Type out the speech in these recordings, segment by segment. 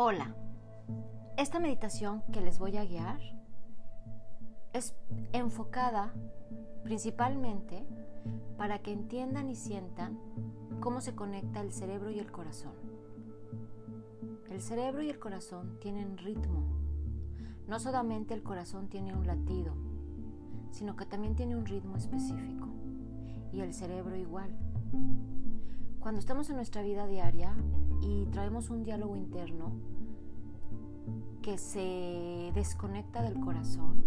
Hola, esta meditación que les voy a guiar es enfocada principalmente para que entiendan y sientan cómo se conecta el cerebro y el corazón. El cerebro y el corazón tienen ritmo. No solamente el corazón tiene un latido, sino que también tiene un ritmo específico. Y el cerebro igual. Cuando estamos en nuestra vida diaria y traemos un diálogo interno que se desconecta del corazón,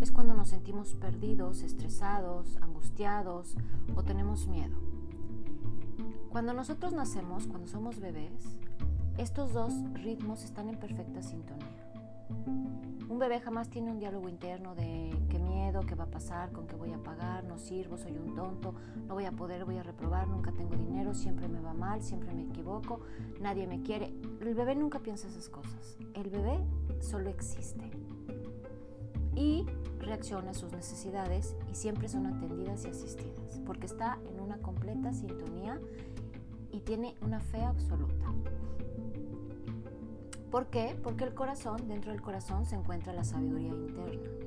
es cuando nos sentimos perdidos, estresados, angustiados o tenemos miedo. Cuando nosotros nacemos, cuando somos bebés, estos dos ritmos están en perfecta sintonía. Un bebé jamás tiene un diálogo interno de qué miedo, qué va a pasar, con qué voy a pagar, no sirvo, soy un tonto, no voy a poder, voy a reprobar, nunca tengo dinero, siempre me va mal, siempre me equivoco, nadie me quiere. El bebé nunca piensa esas cosas. El bebé solo existe. Y reacciona a sus necesidades y siempre son atendidas y asistidas, porque está en una completa sintonía y tiene una fe absoluta. ¿Por qué? Porque el corazón, dentro del corazón se encuentra la sabiduría interna.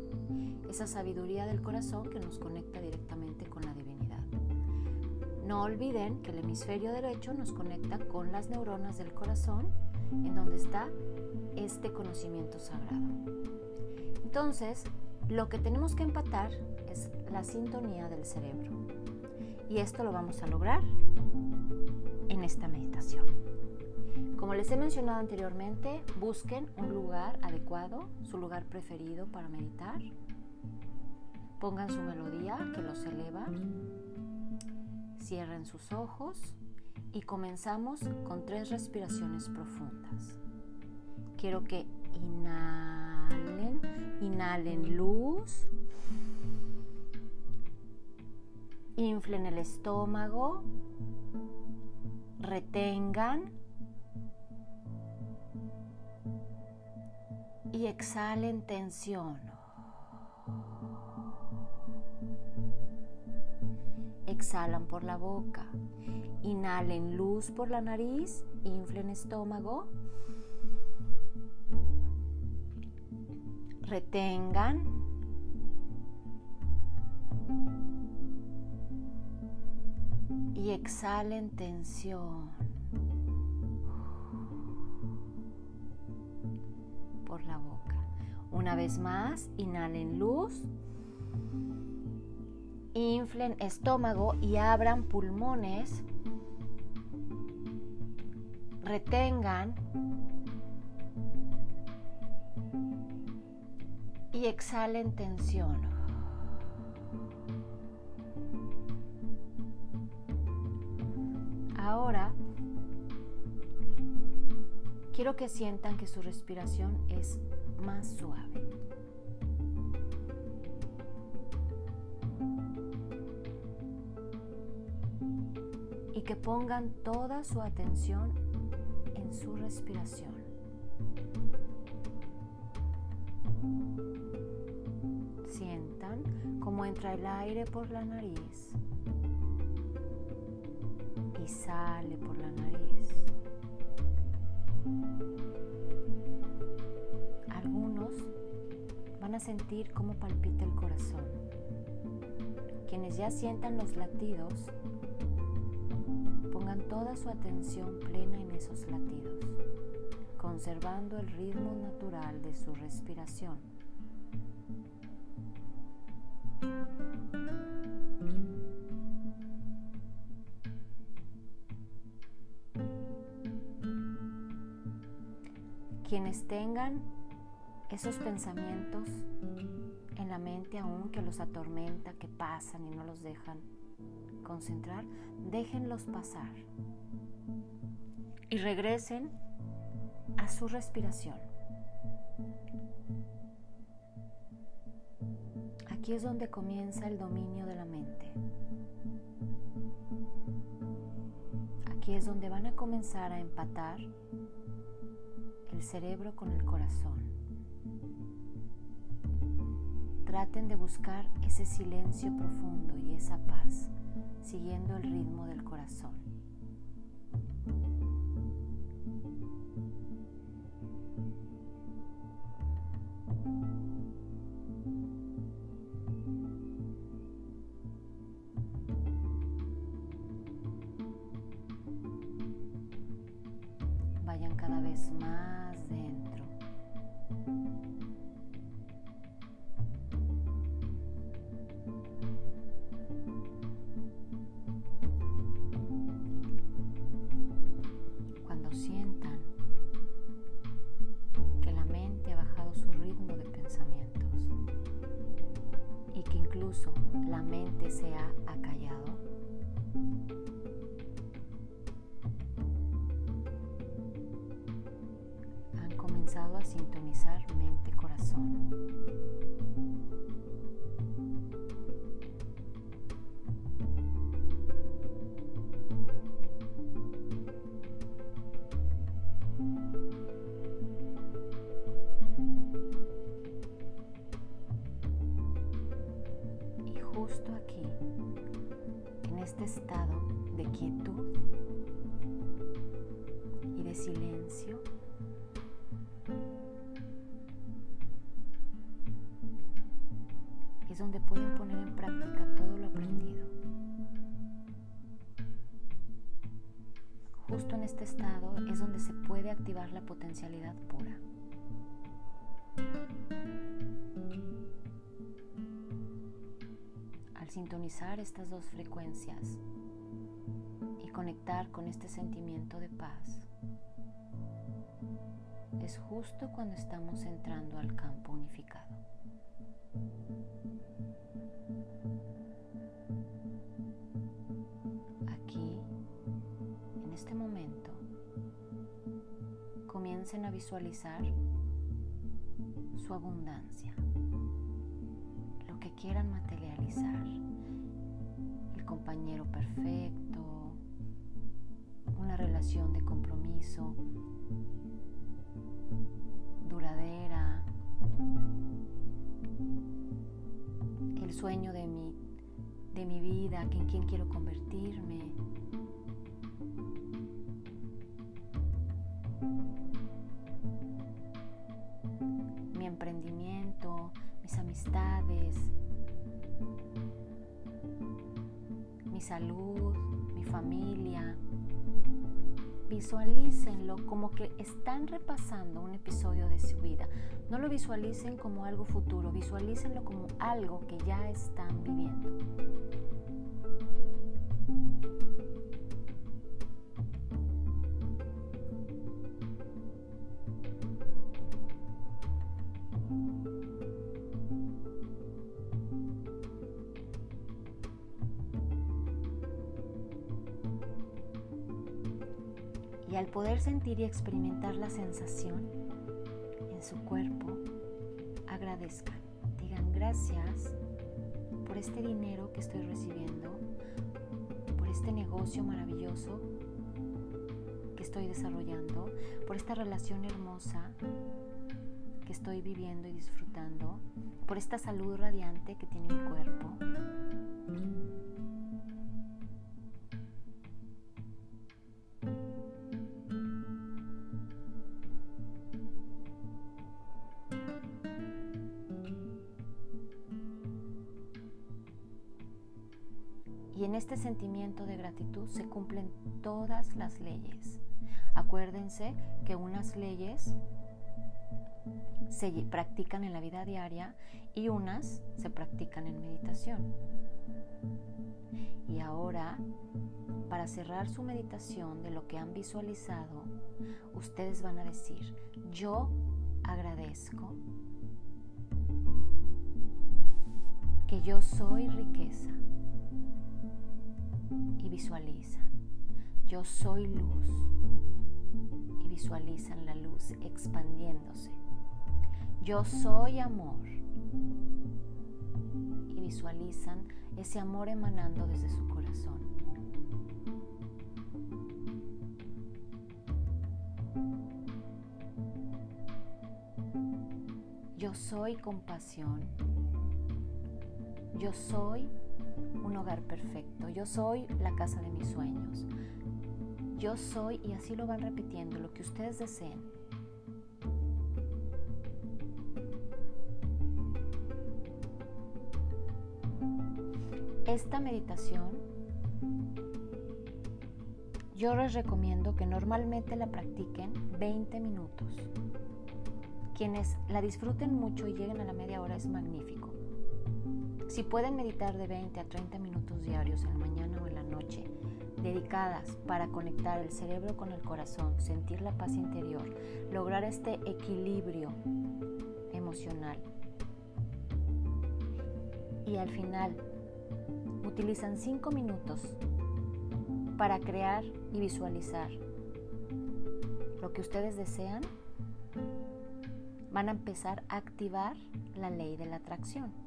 Esa sabiduría del corazón que nos conecta directamente con la divinidad. No olviden que el hemisferio derecho nos conecta con las neuronas del corazón, en donde está este conocimiento sagrado. Entonces, lo que tenemos que empatar es la sintonía del cerebro. Y esto lo vamos a lograr en esta meditación. Como les he mencionado anteriormente, busquen un lugar adecuado, su lugar preferido para meditar. Pongan su melodía que los eleva. Cierren sus ojos y comenzamos con tres respiraciones profundas. Quiero que inhalen, inhalen luz, inflen el estómago, retengan y exhalen tensión. Exhalan por la boca. Inhalen luz por la nariz, inflen estómago. Retengan. Y exhalen tensión. la boca. Una vez más, inhalen luz, inflen estómago y abran pulmones. Retengan y exhalen tensión. Ahora Quiero que sientan que su respiración es más suave. Y que pongan toda su atención en su respiración. Sientan cómo entra el aire por la nariz y sale por la nariz. Algunos van a sentir cómo palpita el corazón. Quienes ya sientan los latidos, toda su atención plena en esos latidos, conservando el ritmo natural de su respiración. Quienes tengan esos pensamientos en la mente aún que los atormenta, que pasan y no los dejan concentrar, déjenlos pasar y regresen a su respiración. Aquí es donde comienza el dominio de la mente. Aquí es donde van a comenzar a empatar el cerebro con el corazón. Traten de buscar ese silencio profundo y esa paz, siguiendo el ritmo del corazón. Vayan cada vez más dentro. Incluso la mente se ha acallado, han comenzado a sintonizar mente-corazón. La potencialidad pura. Al sintonizar estas dos frecuencias y conectar con este sentimiento de paz, es justo cuando estamos entrando al campo unificado. A visualizar su abundancia, lo que quieran materializar, el compañero perfecto, una relación de compromiso duradera, el sueño de mi, de mi vida, en quién quiero convertirme. Mi salud, mi familia. Visualícenlo como que están repasando un episodio de su vida. No lo visualicen como algo futuro, visualícenlo como algo que ya están viviendo. Al poder sentir y experimentar la sensación en su cuerpo, agradezcan. Digan gracias por este dinero que estoy recibiendo, por este negocio maravilloso que estoy desarrollando, por esta relación hermosa que estoy viviendo y disfrutando, por esta salud radiante que tiene mi cuerpo. Este sentimiento de gratitud se cumplen todas las leyes. Acuérdense que unas leyes se practican en la vida diaria y unas se practican en meditación. Y ahora, para cerrar su meditación de lo que han visualizado, ustedes van a decir, yo agradezco que yo soy riqueza y visualizan, yo soy luz y visualizan la luz expandiéndose. Yo soy amor y visualizan ese amor emanando desde su corazón. Yo soy compasión. Yo soy un hogar perfecto. Yo soy la casa de mis sueños. Yo soy, y así lo van repitiendo, lo que ustedes deseen. Esta meditación yo les recomiendo que normalmente la practiquen 20 minutos. Quienes la disfruten mucho y lleguen a la media hora es magnífico. Si pueden meditar de 20 a 30 minutos diarios en la mañana o en la noche, dedicadas para conectar el cerebro con el corazón, sentir la paz interior, lograr este equilibrio emocional. Y al final utilizan 5 minutos para crear y visualizar lo que ustedes desean, van a empezar a activar la ley de la atracción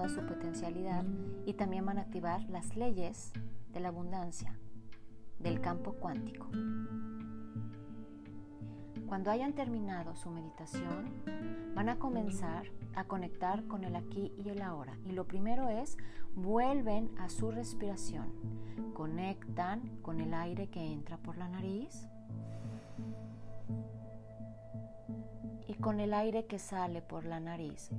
toda su potencialidad y también van a activar las leyes de la abundancia del campo cuántico. Cuando hayan terminado su meditación, van a comenzar a conectar con el aquí y el ahora. Y lo primero es, vuelven a su respiración. Conectan con el aire que entra por la nariz y con el aire que sale por la nariz.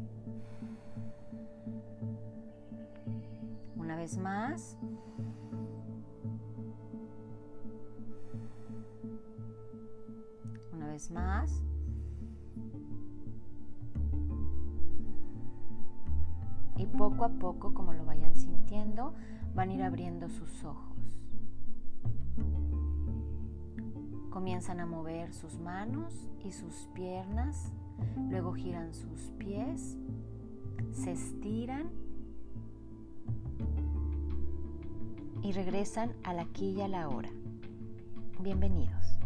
Una vez más. más. Y poco a poco, como lo vayan sintiendo, van a ir abriendo sus ojos. Comienzan a mover sus manos y sus piernas, luego giran sus pies, se estiran y regresan al aquí y a la hora. Bienvenidos.